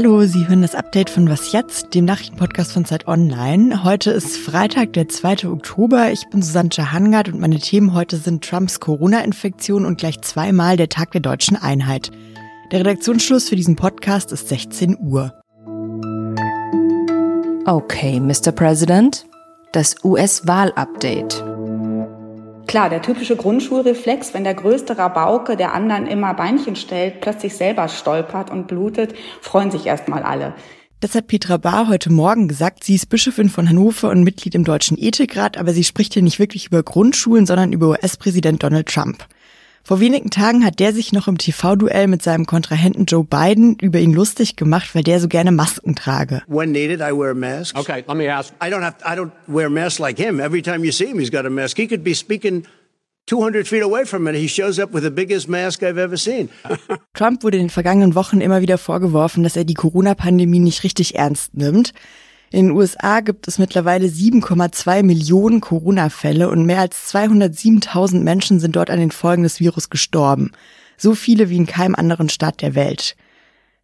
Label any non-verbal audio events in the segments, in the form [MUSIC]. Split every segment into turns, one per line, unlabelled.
Hallo, Sie hören das Update von Was jetzt, dem Nachrichtenpodcast von Zeit Online. Heute ist Freitag, der 2. Oktober. Ich bin Susanne Hangard und meine Themen heute sind Trumps Corona-Infektion und gleich zweimal der Tag der deutschen Einheit. Der Redaktionsschluss für diesen Podcast ist 16 Uhr.
Okay, Mr. President, das US-Wahl-Update.
Klar, der typische Grundschulreflex, wenn der größte Rabauke, der anderen immer Beinchen stellt, plötzlich selber stolpert und blutet, freuen sich erstmal alle.
Das hat Petra Bahr heute Morgen gesagt. Sie ist Bischöfin von Hannover und Mitglied im Deutschen Ethikrat, aber sie spricht hier nicht wirklich über Grundschulen, sondern über US-Präsident Donald Trump. Vor wenigen Tagen hat der sich noch im TV-Duell mit seinem Kontrahenten Joe Biden über ihn lustig gemacht, weil der so gerne Masken trage.
When needed, I wear a mask.
Okay, let me ask.
I don't have. I don't wear a mask like him. Every time you see him, he's got a mask. He could be speaking 200 feet away from it. He shows up with the biggest mask I've ever seen. [LAUGHS]
Trump wurde in den vergangenen Wochen immer wieder vorgeworfen, dass er die Corona-Pandemie nicht richtig ernst nimmt. In den USA gibt es mittlerweile 7,2 Millionen Corona-Fälle und mehr als 207.000 Menschen sind dort an den Folgen des Virus gestorben. So viele wie in keinem anderen Staat der Welt.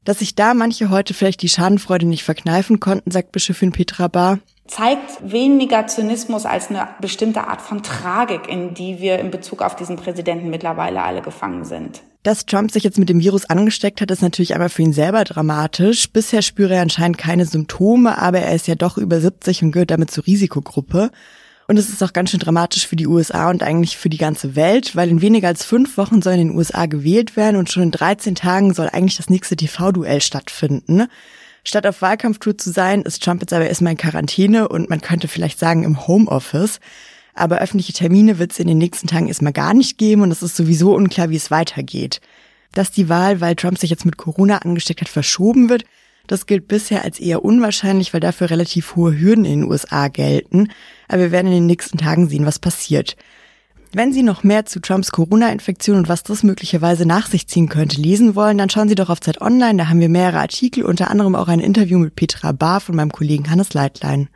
Dass sich da manche heute vielleicht die Schadenfreude nicht verkneifen konnten, sagt Bischöfin Petra Bar,
zeigt weniger Zynismus als eine bestimmte Art von Tragik, in die wir in Bezug auf diesen Präsidenten mittlerweile alle gefangen sind.
Dass Trump sich jetzt mit dem Virus angesteckt hat, ist natürlich einmal für ihn selber dramatisch. Bisher spüre er anscheinend keine Symptome, aber er ist ja doch über 70 und gehört damit zur Risikogruppe. Und es ist auch ganz schön dramatisch für die USA und eigentlich für die ganze Welt, weil in weniger als fünf Wochen soll in den USA gewählt werden und schon in 13 Tagen soll eigentlich das nächste TV-Duell stattfinden. Statt auf Wahlkampftour zu sein, ist Trump jetzt aber erstmal in Quarantäne und man könnte vielleicht sagen im Homeoffice. Aber öffentliche Termine wird es in den nächsten Tagen erstmal gar nicht geben und es ist sowieso unklar, wie es weitergeht. Dass die Wahl, weil Trump sich jetzt mit Corona angesteckt hat, verschoben wird, das gilt bisher als eher unwahrscheinlich, weil dafür relativ hohe Hürden in den USA gelten. Aber wir werden in den nächsten Tagen sehen, was passiert. Wenn Sie noch mehr zu Trumps Corona-Infektion und was das möglicherweise nach sich ziehen könnte lesen wollen, dann schauen Sie doch auf Zeit Online. Da haben wir mehrere Artikel, unter anderem auch ein Interview mit Petra Bahr von meinem Kollegen Hannes Leitlein.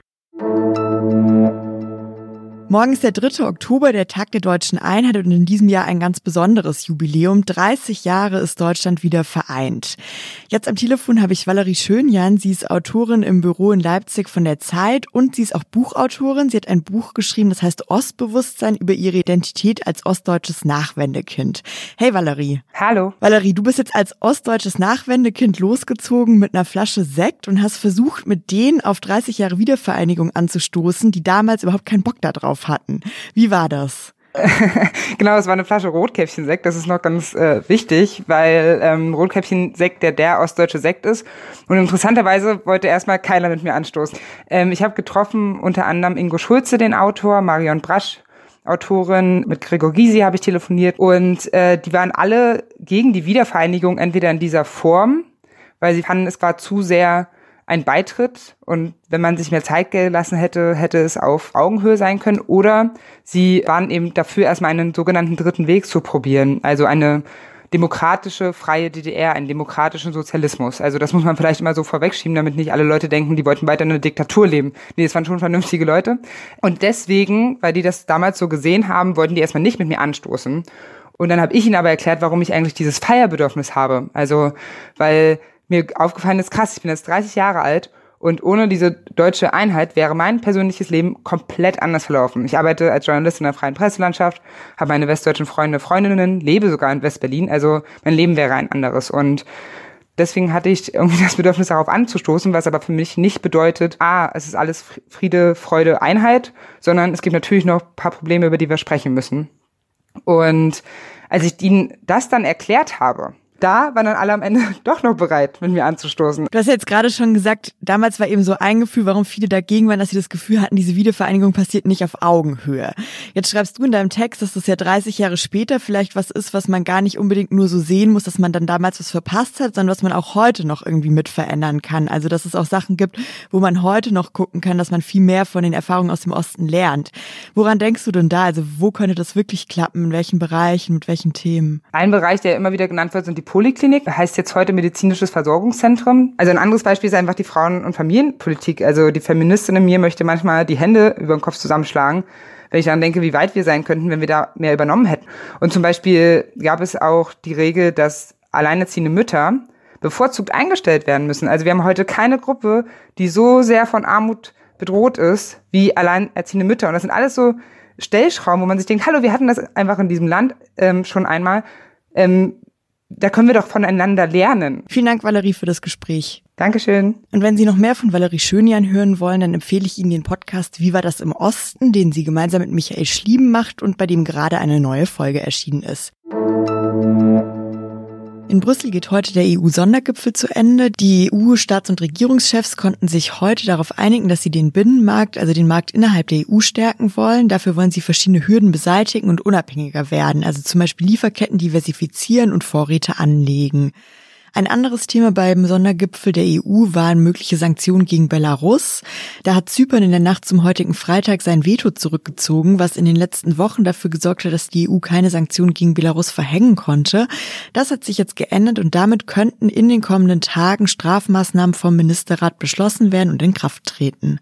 Morgen ist der 3. Oktober, der Tag der deutschen Einheit und in diesem Jahr ein ganz besonderes Jubiläum. 30 Jahre ist Deutschland wieder vereint. Jetzt am Telefon habe ich Valerie Schönjan. Sie ist Autorin im Büro in Leipzig von der Zeit und sie ist auch Buchautorin. Sie hat ein Buch geschrieben, das heißt Ostbewusstsein über ihre Identität als ostdeutsches Nachwendekind. Hey Valerie.
Hallo.
Valerie, du bist jetzt als ostdeutsches Nachwendekind losgezogen mit einer Flasche Sekt und hast versucht, mit denen auf 30 Jahre Wiedervereinigung anzustoßen, die damals überhaupt keinen Bock darauf drauf hatten. Wie war das? [LAUGHS]
genau, es war eine Flasche Rotkäppchensekt. Das ist noch ganz äh, wichtig, weil ähm, Rotkäppchensekt der der ostdeutsche Sekt ist. Und interessanterweise wollte erstmal keiner mit mir anstoßen. Ähm, ich habe getroffen unter anderem Ingo Schulze, den Autor, Marion Brasch, Autorin, mit Gregor Gysi habe ich telefoniert und äh, die waren alle gegen die Wiedervereinigung entweder in dieser Form, weil sie fanden, es war zu sehr ein Beitritt und wenn man sich mehr Zeit gelassen hätte, hätte es auf Augenhöhe sein können oder sie waren eben dafür, erstmal einen sogenannten dritten Weg zu probieren, also eine demokratische, freie DDR, einen demokratischen Sozialismus. Also das muss man vielleicht immer so vorwegschieben, damit nicht alle Leute denken, die wollten weiter in einer Diktatur leben. Nee, das waren schon vernünftige Leute. Und deswegen, weil die das damals so gesehen haben, wollten die erstmal nicht mit mir anstoßen. Und dann habe ich ihnen aber erklärt, warum ich eigentlich dieses Feierbedürfnis habe. Also, weil mir aufgefallen ist, krass, ich bin jetzt 30 Jahre alt und ohne diese deutsche Einheit wäre mein persönliches Leben komplett anders verlaufen. Ich arbeite als Journalist in der freien Presselandschaft, habe meine westdeutschen Freunde, Freundinnen, lebe sogar in Westberlin. Also mein Leben wäre ein anderes. Und deswegen hatte ich irgendwie [LAUGHS] das Bedürfnis, darauf anzustoßen, was aber für mich nicht bedeutet, ah, es ist alles Friede, Freude, Einheit, sondern es gibt natürlich noch ein paar Probleme, über die wir sprechen müssen. Und als ich ihnen das dann erklärt habe, da waren dann alle am Ende [LAUGHS] doch noch bereit, mit mir anzustoßen.
Du hast ja jetzt gerade schon gesagt, damals war eben so ein Gefühl, warum viele dagegen waren, dass sie das Gefühl hatten, diese Wiedervereinigung passiert nicht auf Augenhöhe. Jetzt schreibst du in deinem Text, dass das ja 30 Jahre später vielleicht was ist, was man gar nicht unbedingt nur so sehen muss, dass man dann damals was verpasst hat, sondern was man auch heute noch irgendwie mit verändern kann. Also dass es auch Sachen gibt, wo man heute noch gucken kann, dass man viel mehr von den Erfahrungen aus dem Osten lernt. Woran denkst du denn da? Also wo könnte das wirklich klappen? In welchen Bereichen? Mit welchen Themen?
Ein Bereich, der immer wieder genannt wird, sind die Poliklinik, heißt jetzt heute medizinisches Versorgungszentrum. Also ein anderes Beispiel ist einfach die Frauen- und Familienpolitik. Also die Feministin in mir möchte manchmal die Hände über den Kopf zusammenschlagen, wenn ich daran denke, wie weit wir sein könnten, wenn wir da mehr übernommen hätten. Und zum Beispiel gab es auch die Regel, dass alleinerziehende Mütter bevorzugt eingestellt werden müssen. Also wir haben heute keine Gruppe, die so sehr von Armut bedroht ist wie alleinerziehende Mütter. Und das sind alles so Stellschrauben, wo man sich denkt, hallo, wir hatten das einfach in diesem Land ähm, schon einmal. Ähm, da können wir doch voneinander lernen.
Vielen Dank, Valerie, für das Gespräch.
Dankeschön.
Und wenn Sie noch mehr von Valerie Schönian hören wollen, dann empfehle ich Ihnen den Podcast Wie war das im Osten, den sie gemeinsam mit Michael Schlieben macht und bei dem gerade eine neue Folge erschienen ist. In Brüssel geht heute der EU-Sondergipfel zu Ende. Die EU-Staats- und Regierungschefs konnten sich heute darauf einigen, dass sie den Binnenmarkt, also den Markt innerhalb der EU stärken wollen. Dafür wollen sie verschiedene Hürden beseitigen und unabhängiger werden, also zum Beispiel Lieferketten diversifizieren und Vorräte anlegen. Ein anderes Thema beim Sondergipfel der EU waren mögliche Sanktionen gegen Belarus. Da hat Zypern in der Nacht zum heutigen Freitag sein Veto zurückgezogen, was in den letzten Wochen dafür gesorgt hat, dass die EU keine Sanktionen gegen Belarus verhängen konnte. Das hat sich jetzt geändert und damit könnten in den kommenden Tagen Strafmaßnahmen vom Ministerrat beschlossen werden und in Kraft treten.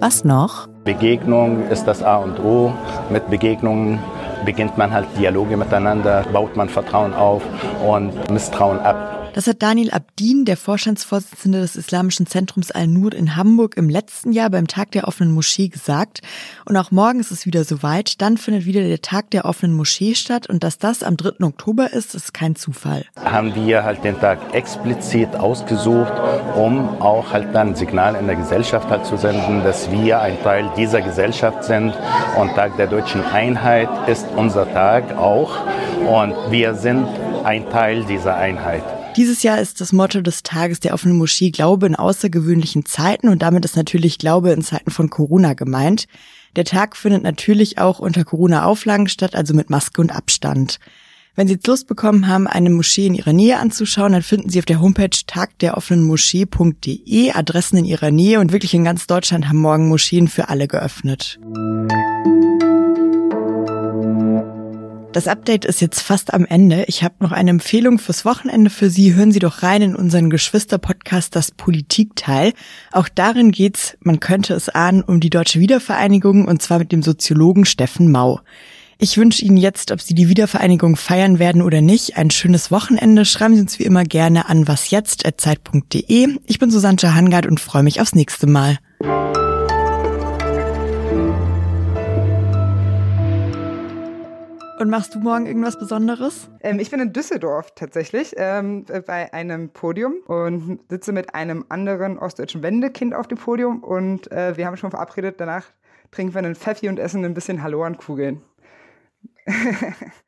Was noch?
Begegnung ist das A und O. Mit Begegnungen beginnt man halt Dialoge miteinander, baut man Vertrauen auf und Misstrauen ab.
Das hat Daniel Abdin, der Vorstandsvorsitzende des Islamischen Zentrums Al-Nur in Hamburg, im letzten Jahr beim Tag der offenen Moschee gesagt. Und auch morgen ist es wieder soweit. Dann findet wieder der Tag der offenen Moschee statt. Und dass das am 3. Oktober ist, ist kein Zufall.
Haben wir halt den Tag explizit ausgesucht, um auch halt dann ein Signal in der Gesellschaft halt zu senden, dass wir ein Teil dieser Gesellschaft sind. Und Tag der deutschen Einheit ist unser Tag auch. Und wir sind ein Teil dieser Einheit.
Dieses Jahr ist das Motto des Tages der offenen Moschee Glaube in außergewöhnlichen Zeiten und damit ist natürlich Glaube in Zeiten von Corona gemeint. Der Tag findet natürlich auch unter Corona-Auflagen statt, also mit Maske und Abstand. Wenn Sie jetzt Lust bekommen haben, eine Moschee in Ihrer Nähe anzuschauen, dann finden Sie auf der Homepage tagderoffenenmoschee.de Adressen in Ihrer Nähe und wirklich in ganz Deutschland haben morgen Moscheen für alle geöffnet. Das Update ist jetzt fast am Ende. Ich habe noch eine Empfehlung fürs Wochenende für Sie. Hören Sie doch rein in unseren Geschwister-Podcast Das Politikteil. Auch darin geht's, man könnte es ahnen, um die deutsche Wiedervereinigung und zwar mit dem Soziologen Steffen Mau. Ich wünsche Ihnen jetzt, ob Sie die Wiedervereinigung feiern werden oder nicht, ein schönes Wochenende. Schreiben Sie uns wie immer gerne an wasjetzt.zeit.de. Ich bin Susanne Hangard und freue mich aufs nächste Mal. Und machst du morgen irgendwas Besonderes?
Ähm, ich bin in Düsseldorf tatsächlich ähm, bei einem Podium und sitze mit einem anderen ostdeutschen Wendekind auf dem Podium und äh, wir haben schon verabredet, danach trinken wir einen Pfeffi und essen ein bisschen Hallo an Kugeln. [LAUGHS]